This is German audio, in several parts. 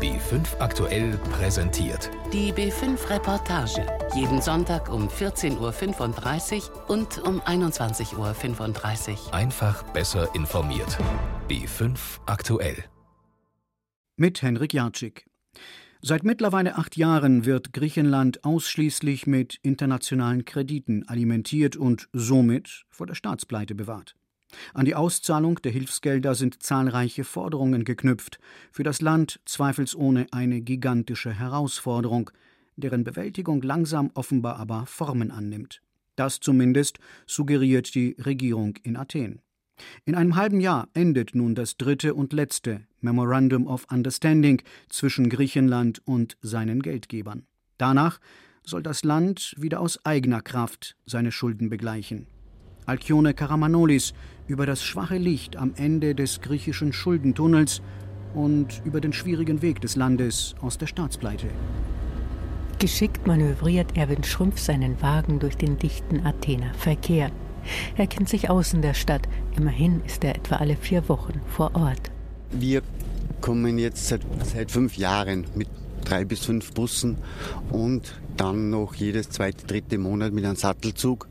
B5 aktuell präsentiert. Die B5 Reportage. Jeden Sonntag um 14.35 Uhr und um 21.35 Uhr. Einfach besser informiert. B5 aktuell. Mit Henrik Jatschik. Seit mittlerweile acht Jahren wird Griechenland ausschließlich mit internationalen Krediten alimentiert und somit vor der Staatspleite bewahrt. An die Auszahlung der Hilfsgelder sind zahlreiche Forderungen geknüpft, für das Land zweifelsohne eine gigantische Herausforderung, deren Bewältigung langsam offenbar aber Formen annimmt. Das zumindest suggeriert die Regierung in Athen. In einem halben Jahr endet nun das dritte und letzte Memorandum of Understanding zwischen Griechenland und seinen Geldgebern. Danach soll das Land wieder aus eigener Kraft seine Schulden begleichen. Alkione Karamanolis über das schwache Licht am Ende des griechischen Schuldentunnels und über den schwierigen Weg des Landes aus der Staatspleite. Geschickt manövriert Erwin Schrumpf seinen Wagen durch den dichten Athener Verkehr. Er kennt sich aus in der Stadt. Immerhin ist er etwa alle vier Wochen vor Ort. Wir kommen jetzt seit, seit fünf Jahren mit drei bis fünf Bussen und dann noch jedes zweite, dritte Monat mit einem Sattelzug.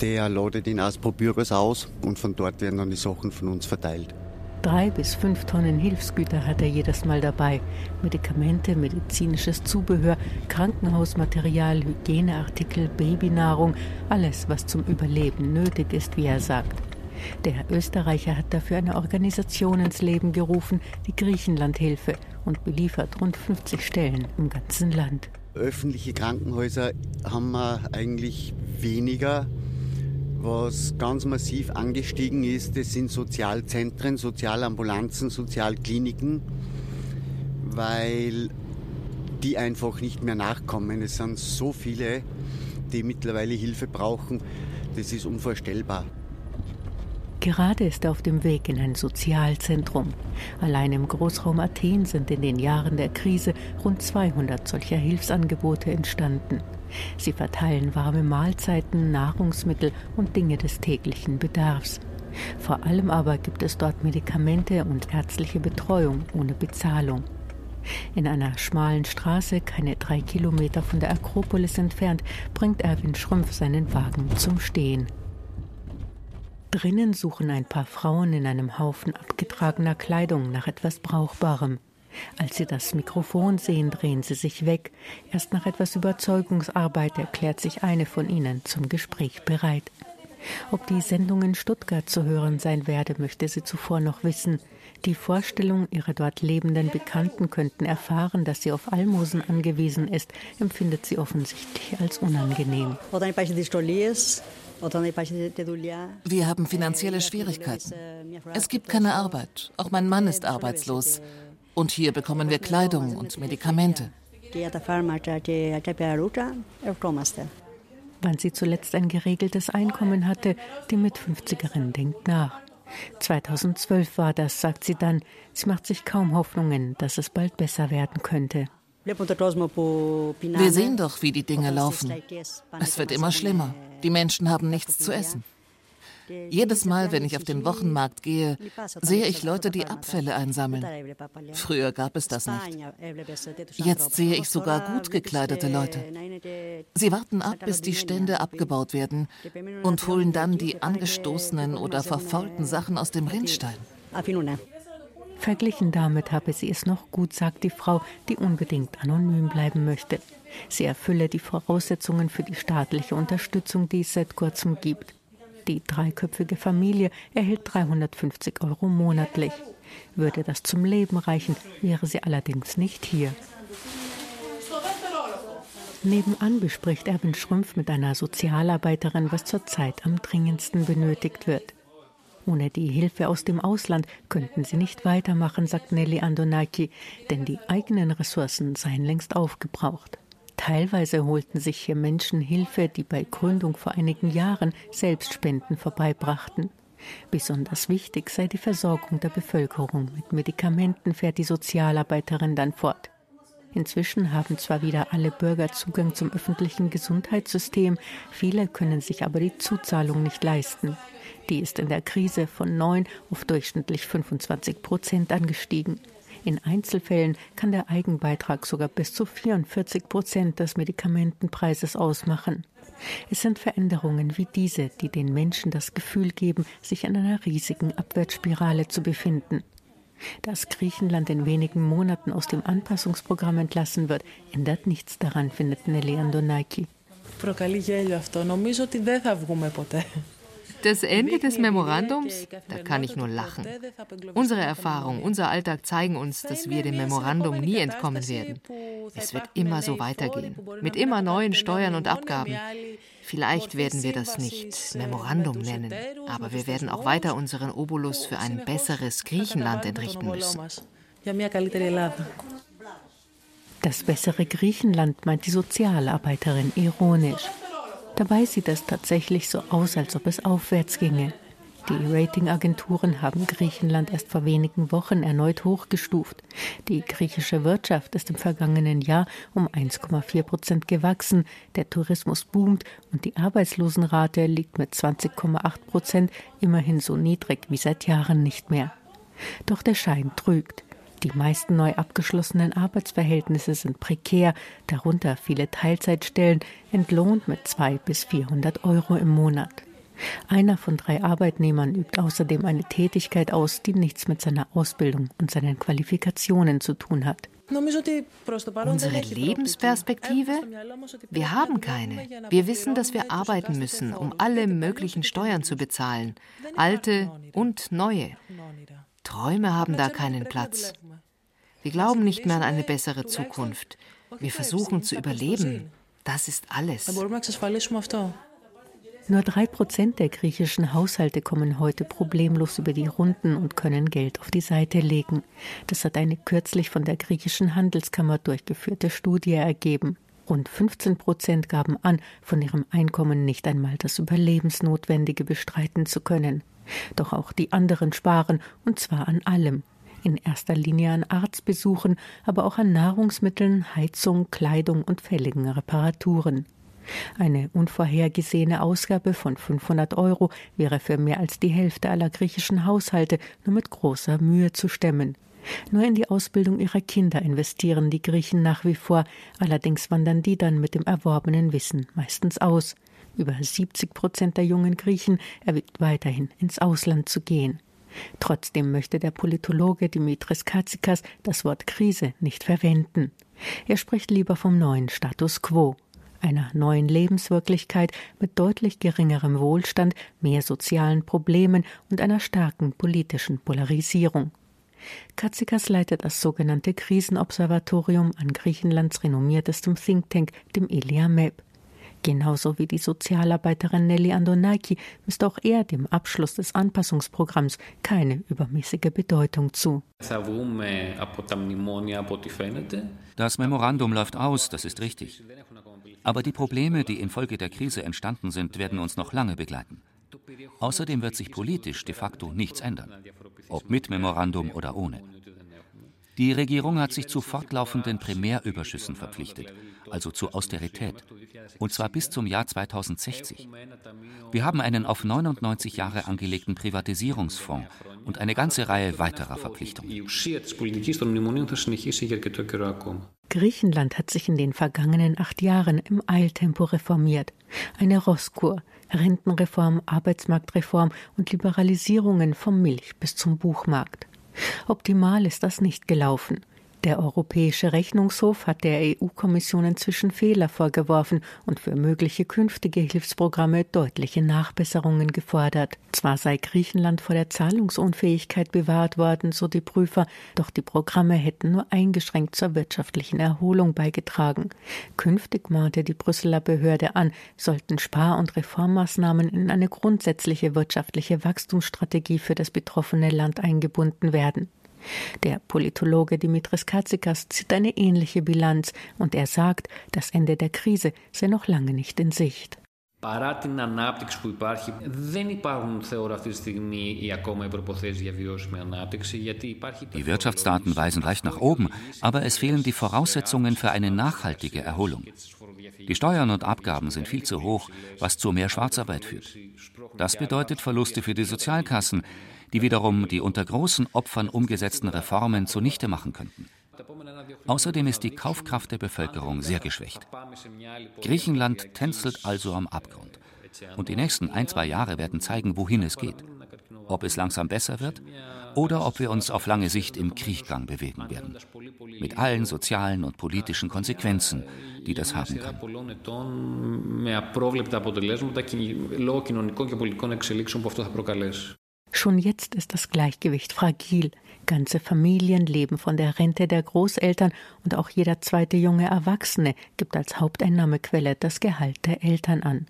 Der ladet in Aspro-Bürgers aus und von dort werden dann die Sachen von uns verteilt. Drei bis fünf Tonnen Hilfsgüter hat er jedes Mal dabei. Medikamente, medizinisches Zubehör, Krankenhausmaterial, Hygieneartikel, Babynahrung, alles, was zum Überleben nötig ist, wie er sagt. Der Österreicher hat dafür eine Organisation ins Leben gerufen, die Griechenlandhilfe, und beliefert rund 50 Stellen im ganzen Land. Öffentliche Krankenhäuser haben wir eigentlich weniger. Was ganz massiv angestiegen ist, das sind Sozialzentren, Sozialambulanzen, Sozialkliniken, weil die einfach nicht mehr nachkommen. Es sind so viele, die mittlerweile Hilfe brauchen. Das ist unvorstellbar. Gerade ist er auf dem Weg in ein Sozialzentrum. Allein im Großraum Athen sind in den Jahren der Krise rund 200 solcher Hilfsangebote entstanden. Sie verteilen warme Mahlzeiten, Nahrungsmittel und Dinge des täglichen Bedarfs. Vor allem aber gibt es dort Medikamente und ärztliche Betreuung ohne Bezahlung. In einer schmalen Straße, keine drei Kilometer von der Akropolis entfernt, bringt Erwin Schrumpf seinen Wagen zum Stehen. Drinnen suchen ein paar Frauen in einem Haufen abgetragener Kleidung nach etwas Brauchbarem. Als sie das Mikrofon sehen, drehen sie sich weg. Erst nach etwas Überzeugungsarbeit erklärt sich eine von ihnen zum Gespräch bereit. Ob die Sendung in Stuttgart zu hören sein werde, möchte sie zuvor noch wissen. Die Vorstellung, ihre dort lebenden Bekannten könnten erfahren, dass sie auf Almosen angewiesen ist, empfindet sie offensichtlich als unangenehm. Wir haben finanzielle Schwierigkeiten. Es gibt keine Arbeit. Auch mein Mann ist arbeitslos. Und hier bekommen wir Kleidung und Medikamente. Wann sie zuletzt ein geregeltes Einkommen hatte, die Mit-50erin denkt nach. 2012 war das, sagt sie dann. Sie macht sich kaum Hoffnungen, dass es bald besser werden könnte. Wir sehen doch, wie die Dinge laufen. Es wird immer schlimmer. Die Menschen haben nichts zu essen. Jedes Mal, wenn ich auf den Wochenmarkt gehe, sehe ich Leute, die Abfälle einsammeln. Früher gab es das nicht. Jetzt sehe ich sogar gut gekleidete Leute. Sie warten ab, bis die Stände abgebaut werden und holen dann die angestoßenen oder verfaulten Sachen aus dem Rindstein. Verglichen damit habe sie es noch gut, sagt die Frau, die unbedingt anonym bleiben möchte. Sie erfülle die Voraussetzungen für die staatliche Unterstützung, die es seit kurzem gibt. Die dreiköpfige Familie erhält 350 Euro monatlich. Würde das zum Leben reichen, wäre sie allerdings nicht hier. Nebenan bespricht Erwin Schrümpf mit einer Sozialarbeiterin, was zurzeit am dringendsten benötigt wird. Ohne die Hilfe aus dem Ausland könnten sie nicht weitermachen, sagt Nelly Andonaki, denn die eigenen Ressourcen seien längst aufgebraucht. Teilweise holten sich hier Menschen Hilfe, die bei Gründung vor einigen Jahren selbst Spenden vorbeibrachten. Besonders wichtig sei die Versorgung der Bevölkerung mit Medikamenten, fährt die Sozialarbeiterin dann fort. Inzwischen haben zwar wieder alle Bürger Zugang zum öffentlichen Gesundheitssystem, viele können sich aber die Zuzahlung nicht leisten. Die ist in der Krise von 9 auf durchschnittlich 25 Prozent angestiegen. In Einzelfällen kann der Eigenbeitrag sogar bis zu 44 Prozent des Medikamentenpreises ausmachen. Es sind Veränderungen wie diese, die den Menschen das Gefühl geben, sich in einer riesigen Abwärtsspirale zu befinden. Dass Griechenland in wenigen Monaten aus dem Anpassungsprogramm entlassen wird, ändert nichts daran, findet Nelly Andonaki. Das Ende des Memorandums, da kann ich nur lachen. Unsere Erfahrung, unser Alltag zeigen uns, dass wir dem Memorandum nie entkommen werden. Es wird immer so weitergehen, mit immer neuen Steuern und Abgaben. Vielleicht werden wir das nicht Memorandum nennen, aber wir werden auch weiter unseren Obolus für ein besseres Griechenland entrichten müssen. Das bessere Griechenland meint die Sozialarbeiterin ironisch. Dabei sieht es tatsächlich so aus, als ob es aufwärts ginge. Die Ratingagenturen haben Griechenland erst vor wenigen Wochen erneut hochgestuft. Die griechische Wirtschaft ist im vergangenen Jahr um 1,4 Prozent gewachsen, der Tourismus boomt und die Arbeitslosenrate liegt mit 20,8 Prozent immerhin so niedrig wie seit Jahren nicht mehr. Doch der Schein trügt. Die meisten neu abgeschlossenen Arbeitsverhältnisse sind prekär, darunter viele Teilzeitstellen, entlohnt mit 200 bis 400 Euro im Monat. Einer von drei Arbeitnehmern übt außerdem eine Tätigkeit aus, die nichts mit seiner Ausbildung und seinen Qualifikationen zu tun hat. Unsere Lebensperspektive? Wir haben keine. Wir wissen, dass wir arbeiten müssen, um alle möglichen Steuern zu bezahlen, alte und neue. Träume haben da keinen Platz. Wir glauben nicht mehr an eine bessere Zukunft. Wir versuchen zu überleben. Das ist alles. Nur drei Prozent der griechischen Haushalte kommen heute problemlos über die Runden und können Geld auf die Seite legen. Das hat eine kürzlich von der griechischen Handelskammer durchgeführte Studie ergeben. Rund 15 Prozent gaben an, von ihrem Einkommen nicht einmal das Überlebensnotwendige bestreiten zu können. Doch auch die anderen sparen, und zwar an allem. In erster Linie an Arztbesuchen, aber auch an Nahrungsmitteln, Heizung, Kleidung und fälligen Reparaturen. Eine unvorhergesehene Ausgabe von 500 Euro wäre für mehr als die Hälfte aller griechischen Haushalte nur mit großer Mühe zu stemmen. Nur in die Ausbildung ihrer Kinder investieren die Griechen nach wie vor, allerdings wandern die dann mit dem erworbenen Wissen meistens aus. Über 70 Prozent der jungen Griechen erwägt weiterhin, ins Ausland zu gehen. Trotzdem möchte der Politologe Dimitris Katsikas das Wort Krise nicht verwenden. Er spricht lieber vom neuen Status quo, einer neuen Lebenswirklichkeit mit deutlich geringerem Wohlstand, mehr sozialen Problemen und einer starken politischen Polarisierung. Katsikas leitet das sogenannte Krisenobservatorium an Griechenlands renommiertestem Think Tank, dem Elia MEP. Genauso wie die Sozialarbeiterin Nelly Andonaki misst auch er dem Abschluss des Anpassungsprogramms keine übermäßige Bedeutung zu. Das Memorandum läuft aus, das ist richtig. Aber die Probleme, die infolge der Krise entstanden sind, werden uns noch lange begleiten. Außerdem wird sich politisch de facto nichts ändern, ob mit Memorandum oder ohne. Die Regierung hat sich zu fortlaufenden Primärüberschüssen verpflichtet, also zu Austerität, und zwar bis zum Jahr 2060. Wir haben einen auf 99 Jahre angelegten Privatisierungsfonds und eine ganze Reihe weiterer Verpflichtungen. Griechenland hat sich in den vergangenen acht Jahren im Eiltempo reformiert. Eine Rosskur, Rentenreform, Arbeitsmarktreform und Liberalisierungen vom Milch bis zum Buchmarkt. Optimal ist das nicht gelaufen. Der Europäische Rechnungshof hat der EU-Kommission inzwischen Fehler vorgeworfen und für mögliche künftige Hilfsprogramme deutliche Nachbesserungen gefordert. Zwar sei Griechenland vor der Zahlungsunfähigkeit bewahrt worden, so die Prüfer, doch die Programme hätten nur eingeschränkt zur wirtschaftlichen Erholung beigetragen. Künftig mahnte die Brüsseler Behörde an, sollten Spar- und Reformmaßnahmen in eine grundsätzliche wirtschaftliche Wachstumsstrategie für das betroffene Land eingebunden werden. Der Politologe Dimitris Katsikas zieht eine ähnliche Bilanz und er sagt, das Ende der Krise sei noch lange nicht in Sicht. Die Wirtschaftsdaten weisen leicht nach oben, aber es fehlen die Voraussetzungen für eine nachhaltige Erholung. Die Steuern und Abgaben sind viel zu hoch, was zu mehr Schwarzarbeit führt. Das bedeutet Verluste für die Sozialkassen, die wiederum die unter großen Opfern umgesetzten Reformen zunichte machen könnten. Außerdem ist die Kaufkraft der Bevölkerung sehr geschwächt. Griechenland tänzelt also am Abgrund. Und die nächsten ein, zwei Jahre werden zeigen, wohin es geht. Ob es langsam besser wird oder ob wir uns auf lange Sicht im Krieggang bewegen werden. Mit allen sozialen und politischen Konsequenzen, die das haben kann. Schon jetzt ist das Gleichgewicht fragil. Ganze Familien leben von der Rente der Großeltern und auch jeder zweite junge Erwachsene gibt als Haupteinnahmequelle das Gehalt der Eltern an.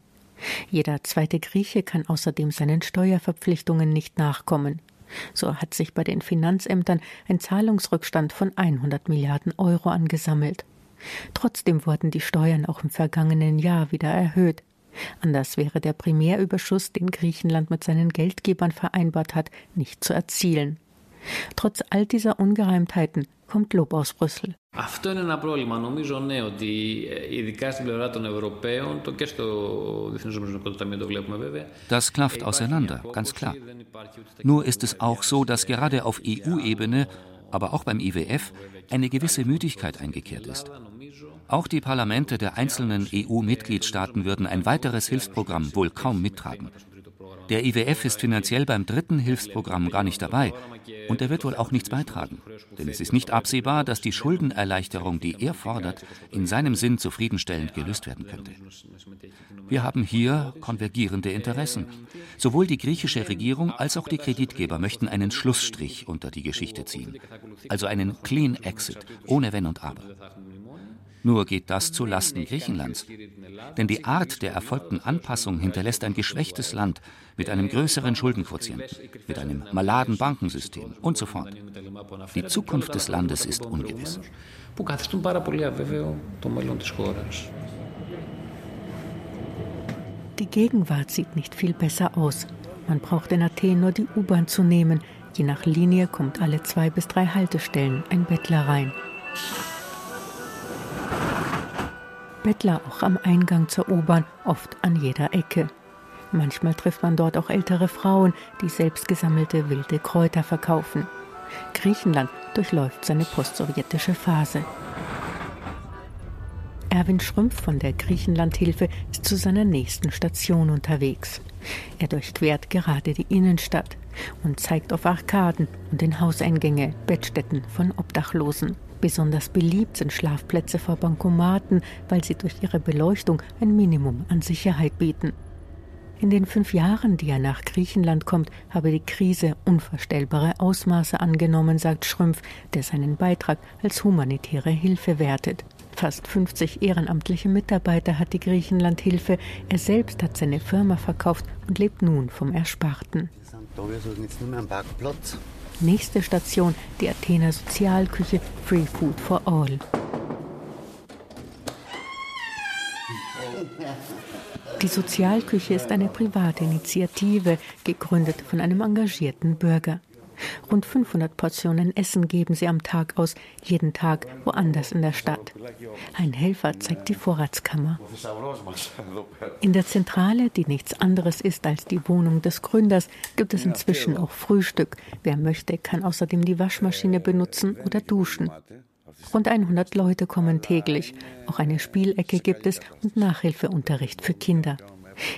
Jeder zweite Grieche kann außerdem seinen Steuerverpflichtungen nicht nachkommen. So hat sich bei den Finanzämtern ein Zahlungsrückstand von 100 Milliarden Euro angesammelt. Trotzdem wurden die Steuern auch im vergangenen Jahr wieder erhöht. Anders wäre der Primärüberschuss, den Griechenland mit seinen Geldgebern vereinbart hat, nicht zu erzielen. Trotz all dieser Ungereimtheiten kommt Lob aus Brüssel. Αυτό είναι ένα πρόβλημα. Νομίζω ναι ότι ειδικά στην πλευρά των Ευρωπαίων το και στο Διεθνές Νομισματικό Ταμείο το βλέπουμε βέβαια. Das klafft auseinander, ganz klar. Nur ist es auch so, dass gerade auf EU-Ebene, aber auch beim IWF eine gewisse Müdigkeit eingekehrt ist. Auch die Parlamente der einzelnen EU-Mitgliedstaaten würden ein weiteres Hilfsprogramm wohl kaum mittragen. Der IWF ist finanziell beim dritten Hilfsprogramm gar nicht dabei und er wird wohl auch nichts beitragen. Denn es ist nicht absehbar, dass die Schuldenerleichterung, die er fordert, in seinem Sinn zufriedenstellend gelöst werden könnte. Wir haben hier konvergierende Interessen. Sowohl die griechische Regierung als auch die Kreditgeber möchten einen Schlussstrich unter die Geschichte ziehen. Also einen Clean Exit, ohne Wenn und Aber. Nur geht das zu Lasten Griechenlands. Denn die Art der erfolgten Anpassung hinterlässt ein geschwächtes Land mit einem größeren Schuldenquotienten, mit einem maladen Bankensystem und so fort. Die Zukunft des Landes ist ungewiss. Die Gegenwart sieht nicht viel besser aus. Man braucht in Athen nur die U-Bahn zu nehmen. Je nach Linie kommt alle zwei bis drei Haltestellen ein Bettler rein. Bettler auch am Eingang zur U-Bahn, oft an jeder Ecke. Manchmal trifft man dort auch ältere Frauen, die selbstgesammelte wilde Kräuter verkaufen. Griechenland durchläuft seine postsowjetische Phase. Erwin Schrümpf von der Griechenlandhilfe ist zu seiner nächsten Station unterwegs. Er durchquert gerade die Innenstadt und zeigt auf Arkaden und in Hauseingänge, Bettstätten von Obdachlosen. Besonders beliebt sind Schlafplätze vor Bankomaten, weil sie durch ihre Beleuchtung ein Minimum an Sicherheit bieten. In den fünf Jahren, die er nach Griechenland kommt, habe die Krise unvorstellbare Ausmaße angenommen, sagt Schrümpf, der seinen Beitrag als humanitäre Hilfe wertet. Fast 50 ehrenamtliche Mitarbeiter hat die Griechenlandhilfe. Er selbst hat seine Firma verkauft und lebt nun vom Ersparten. Wir sind jetzt nur mehr am Parkplatz. Nächste Station die Athener Sozialküche Free Food for All. Die Sozialküche ist eine private Initiative, gegründet von einem engagierten Bürger. Rund 500 Portionen Essen geben sie am Tag aus, jeden Tag woanders in der Stadt. Ein Helfer zeigt die Vorratskammer. In der Zentrale, die nichts anderes ist als die Wohnung des Gründers, gibt es inzwischen auch Frühstück. Wer möchte, kann außerdem die Waschmaschine benutzen oder duschen. Rund 100 Leute kommen täglich. Auch eine Spielecke gibt es und Nachhilfeunterricht für Kinder.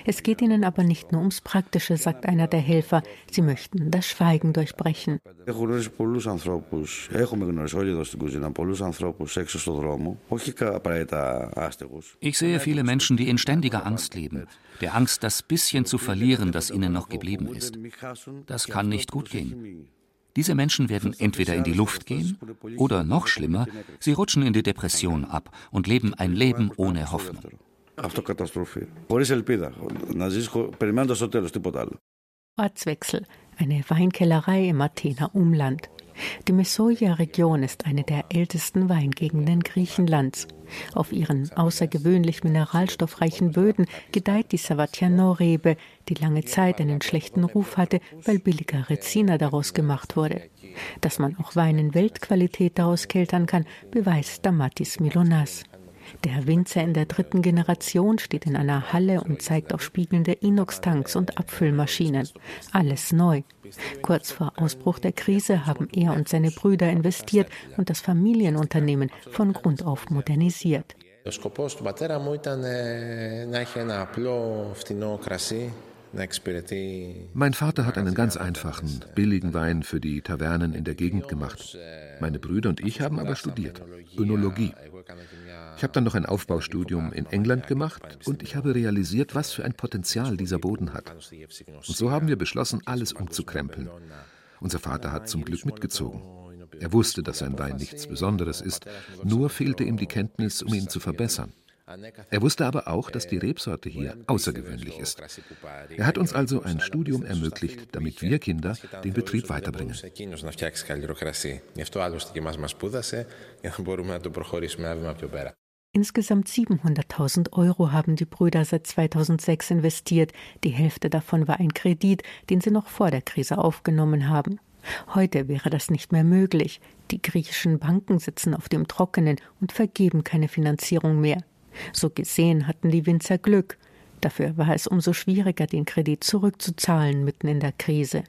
Es geht ihnen aber nicht nur ums Praktische, sagt einer der Helfer. Sie möchten das Schweigen durchbrechen. Ich sehe viele Menschen, die in ständiger Angst leben. Der Angst, das bisschen zu verlieren, das ihnen noch geblieben ist. Das kann nicht gut gehen. Diese Menschen werden entweder in die Luft gehen oder noch schlimmer, sie rutschen in die Depression ab und leben ein Leben ohne Hoffnung αυτοκαταστροφή. Χωρίς ελπίδα. Να ζεις περιμένοντας το τέλος, τίποτα άλλο. Ortswechsel, eine Weinkellerei im Athener Umland. Die Messoia-Region ist eine der ältesten Weingegenden Griechenlands. Auf ihren außergewöhnlich mineralstoffreichen Böden gedeiht die Savatiano-Rebe, die lange Zeit einen schlechten Ruf hatte, weil billiger Reziner daraus gemacht wurde. Dass man auch Wein in Weltqualität daraus keltern kann, beweist Damatis Milonas. Der Winzer in der dritten Generation steht in einer Halle und zeigt auf spiegelnde Inox-Tanks und Abfüllmaschinen. Alles neu. Kurz vor Ausbruch der Krise haben er und seine Brüder investiert und das Familienunternehmen von Grund auf modernisiert. Ο σκοπός του πατέρα μου ήταν να έχει ένα απλό φτηνό κρασί mein Vater hat einen ganz einfachen, billigen Wein für die Tavernen in der Gegend gemacht. Meine Brüder und ich haben aber studiert, Önologie. Ich habe dann noch ein Aufbaustudium in England gemacht und ich habe realisiert, was für ein Potenzial dieser Boden hat. Und so haben wir beschlossen, alles umzukrempeln. Unser Vater hat zum Glück mitgezogen. Er wusste, dass sein Wein nichts Besonderes ist, nur fehlte ihm die Kenntnis, um ihn zu verbessern. Er wusste aber auch, dass die Rebsorte hier außergewöhnlich ist. Er hat uns also ein Studium ermöglicht, damit wir Kinder den Betrieb weiterbringen. Insgesamt 700.000 Euro haben die Brüder seit 2006 investiert. Die Hälfte davon war ein Kredit, den sie noch vor der Krise aufgenommen haben. Heute wäre das nicht mehr möglich. Die griechischen Banken sitzen auf dem Trockenen und vergeben keine Finanzierung mehr. So gesehen hatten die Winzer Glück. Dafür war es umso schwieriger, den Kredit zurückzuzahlen mitten in der Krise.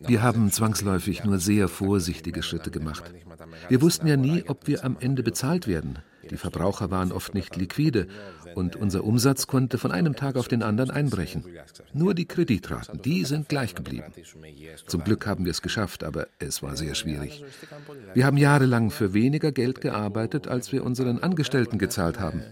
Wir haben zwangsläufig nur sehr vorsichtige Schritte gemacht. Wir wussten ja nie, ob wir am Ende bezahlt werden. Die Verbraucher waren oft nicht liquide und unser Umsatz konnte von einem Tag auf den anderen einbrechen. Nur die Kreditraten, die sind gleich geblieben. Zum Glück haben wir es geschafft, aber es war sehr schwierig. Wir haben jahrelang für weniger Geld gearbeitet, als wir unseren Angestellten gezahlt haben.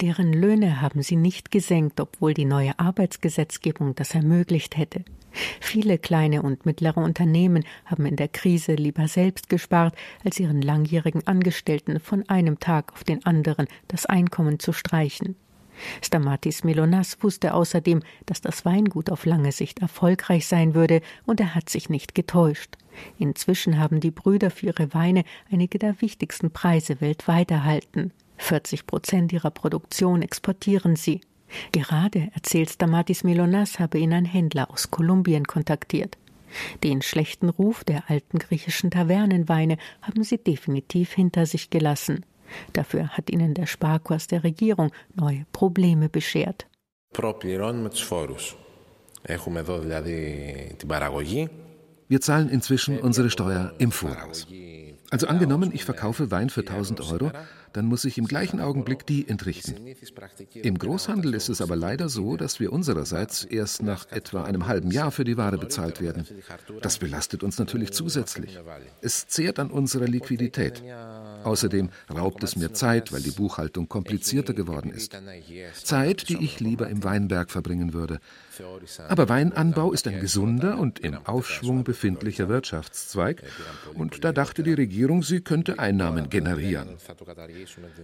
Deren Löhne haben sie nicht gesenkt, obwohl die neue Arbeitsgesetzgebung das ermöglicht hätte. Viele kleine und mittlere Unternehmen haben in der Krise lieber selbst gespart, als ihren langjährigen Angestellten von einem Tag auf den anderen das Einkommen zu streichen. Stamatis Milonas wusste außerdem, dass das Weingut auf lange Sicht erfolgreich sein würde, und er hat sich nicht getäuscht. Inzwischen haben die Brüder für ihre Weine einige der wichtigsten Preise weltweit erhalten. 40 Prozent ihrer Produktion exportieren sie. Gerade, erzählt Stamatis Melonas, habe ihn ein Händler aus Kolumbien kontaktiert. Den schlechten Ruf der alten griechischen Tavernenweine haben sie definitiv hinter sich gelassen. Dafür hat ihnen der Sparkurs der Regierung neue Probleme beschert. Wir zahlen inzwischen unsere Steuer im Voraus. Also angenommen, ich verkaufe Wein für 1000 Euro, dann muss ich im gleichen Augenblick die entrichten. Im Großhandel ist es aber leider so, dass wir unsererseits erst nach etwa einem halben Jahr für die Ware bezahlt werden. Das belastet uns natürlich zusätzlich. Es zehrt an unserer Liquidität. Außerdem raubt es mir Zeit, weil die Buchhaltung komplizierter geworden ist. Zeit, die ich lieber im Weinberg verbringen würde. Aber Weinanbau ist ein gesunder und im Aufschwung befindlicher Wirtschaftszweig, und da dachte die Regierung, sie könnte Einnahmen generieren.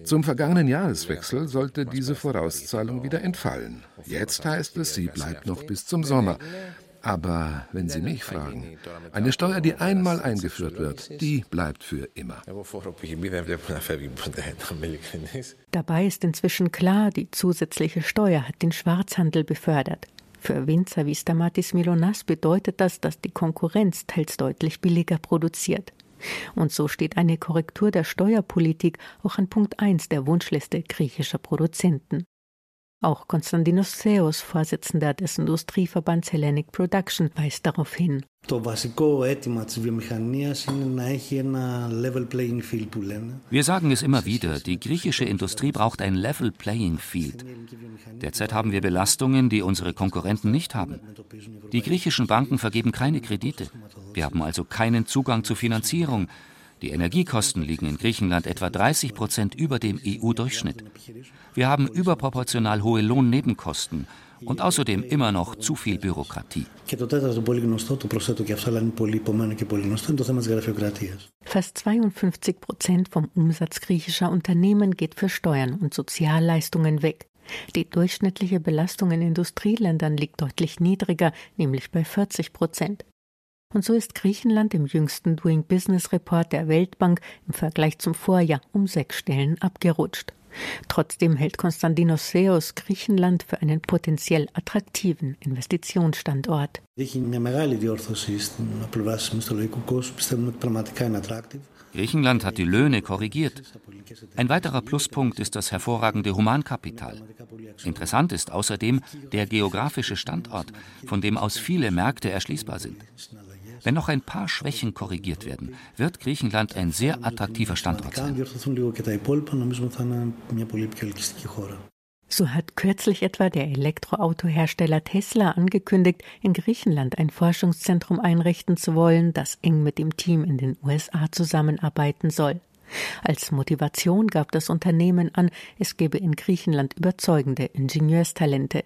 Zum vergangenen Jahreswechsel sollte diese Vorauszahlung wieder entfallen. Jetzt heißt es, sie bleibt noch bis zum Sommer. Aber wenn Sie mich fragen, eine Steuer, die einmal eingeführt wird, die bleibt für immer. Dabei ist inzwischen klar, die zusätzliche Steuer hat den Schwarzhandel befördert. Für Winzer wie Stamatis Milonas bedeutet das, dass die Konkurrenz teils deutlich billiger produziert. Und so steht eine Korrektur der Steuerpolitik auch an Punkt 1 der Wunschliste griechischer Produzenten. Auch Konstantinos Theos, Vorsitzender des Industrieverbands Hellenic Production, weist darauf hin. Wir sagen es immer wieder, die griechische Industrie braucht ein Level Playing Field. Derzeit haben wir Belastungen, die unsere Konkurrenten nicht haben. Die griechischen Banken vergeben keine Kredite. Wir haben also keinen Zugang zu Finanzierung. Die Energiekosten liegen in Griechenland etwa 30 Prozent über dem EU-Durchschnitt. Wir haben überproportional hohe Lohnnebenkosten und außerdem immer noch zu viel Bürokratie. Fast 52 Prozent vom Umsatz griechischer Unternehmen geht für Steuern und Sozialleistungen weg. Die durchschnittliche Belastung in Industrieländern liegt deutlich niedriger, nämlich bei 40 Prozent. Und so ist Griechenland im jüngsten Doing Business Report der Weltbank im Vergleich zum Vorjahr um sechs Stellen abgerutscht. Trotzdem hält Konstantinos Seos Griechenland für einen potenziell attraktiven Investitionsstandort. Griechenland hat die Löhne korrigiert. Ein weiterer Pluspunkt ist das hervorragende Humankapital. Interessant ist außerdem der geografische Standort, von dem aus viele Märkte erschließbar sind. Wenn noch ein paar Schwächen korrigiert werden, wird Griechenland ein sehr attraktiver Standort sein. So hat kürzlich etwa der Elektroautohersteller Tesla angekündigt, in Griechenland ein Forschungszentrum einrichten zu wollen, das eng mit dem Team in den USA zusammenarbeiten soll. Als Motivation gab das Unternehmen an, es gebe in Griechenland überzeugende Ingenieurstalente.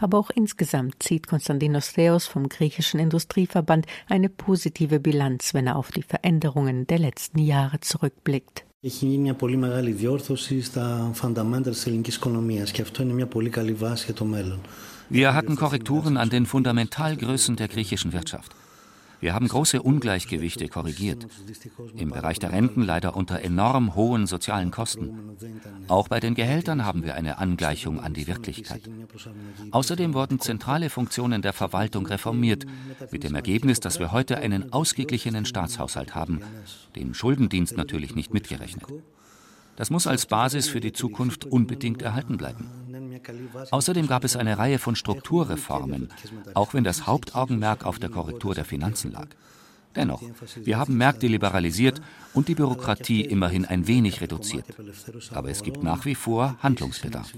Aber auch insgesamt zieht Konstantinos Theos vom griechischen Industrieverband eine positive Bilanz, wenn er auf die Veränderungen der letzten Jahre zurückblickt. Έχει γίνει μια πολύ μεγάλη διόρθωση στα fundamentals της ελληνικής οικονομίας και αυτό είναι μια πολύ καλή βάση για το μέλλον. Wir hatten Korrekturen an den Fundamentalgrößen der griechischen Wirtschaft. Wir haben große Ungleichgewichte korrigiert. Im Bereich der Renten leider unter enorm hohen sozialen Kosten. Auch bei den Gehältern haben wir eine Angleichung an die Wirklichkeit. Außerdem wurden zentrale Funktionen der Verwaltung reformiert, mit dem Ergebnis, dass wir heute einen ausgeglichenen Staatshaushalt haben, den Schuldendienst natürlich nicht mitgerechnet. Das muss als Basis für die Zukunft unbedingt erhalten bleiben. Außerdem gab es eine Reihe von Strukturreformen, auch wenn das Hauptaugenmerk auf der Korrektur der Finanzen lag. Dennoch, wir haben Märkte liberalisiert und die Bürokratie immerhin ein wenig reduziert. Aber es gibt nach wie vor Handlungsbedarf.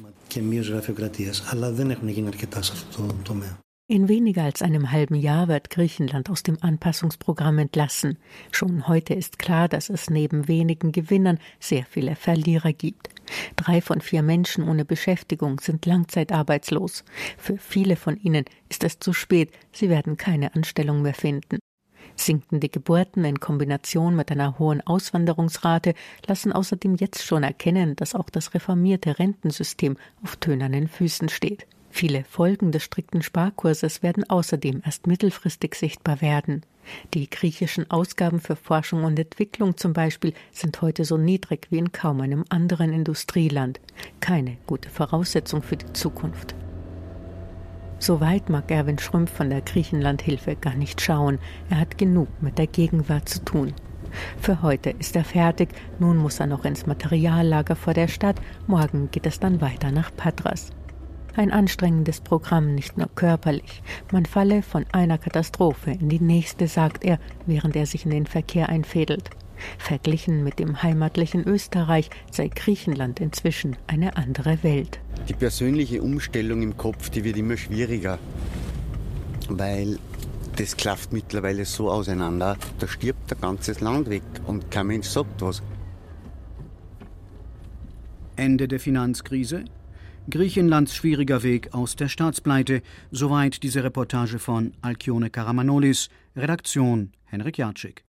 In weniger als einem halben Jahr wird Griechenland aus dem Anpassungsprogramm entlassen. Schon heute ist klar, dass es neben wenigen Gewinnern sehr viele Verlierer gibt. Drei von vier Menschen ohne Beschäftigung sind langzeitarbeitslos. Für viele von ihnen ist es zu spät, sie werden keine Anstellung mehr finden. Sinkende Geburten in Kombination mit einer hohen Auswanderungsrate lassen außerdem jetzt schon erkennen, dass auch das reformierte Rentensystem auf tönernen Füßen steht. Viele Folgen des strikten Sparkurses werden außerdem erst mittelfristig sichtbar werden. Die griechischen Ausgaben für Forschung und Entwicklung zum Beispiel sind heute so niedrig wie in kaum einem anderen Industrieland. Keine gute Voraussetzung für die Zukunft. Soweit mag Erwin Schrömpf von der Griechenlandhilfe gar nicht schauen. Er hat genug mit der Gegenwart zu tun. Für heute ist er fertig, nun muss er noch ins Materiallager vor der Stadt, morgen geht es dann weiter nach Patras. Ein anstrengendes Programm, nicht nur körperlich. Man falle von einer Katastrophe in die nächste, sagt er, während er sich in den Verkehr einfädelt. Verglichen mit dem heimatlichen Österreich sei Griechenland inzwischen eine andere Welt. Die persönliche Umstellung im Kopf, die wird immer schwieriger, weil das klafft mittlerweile so auseinander, da stirbt ein ganzes Land weg und kein Mensch sagt was. Ende der Finanzkrise, Griechenlands schwieriger Weg aus der Staatspleite. Soweit diese Reportage von Alkione Karamanolis. Redaktion Henrik Jatschik.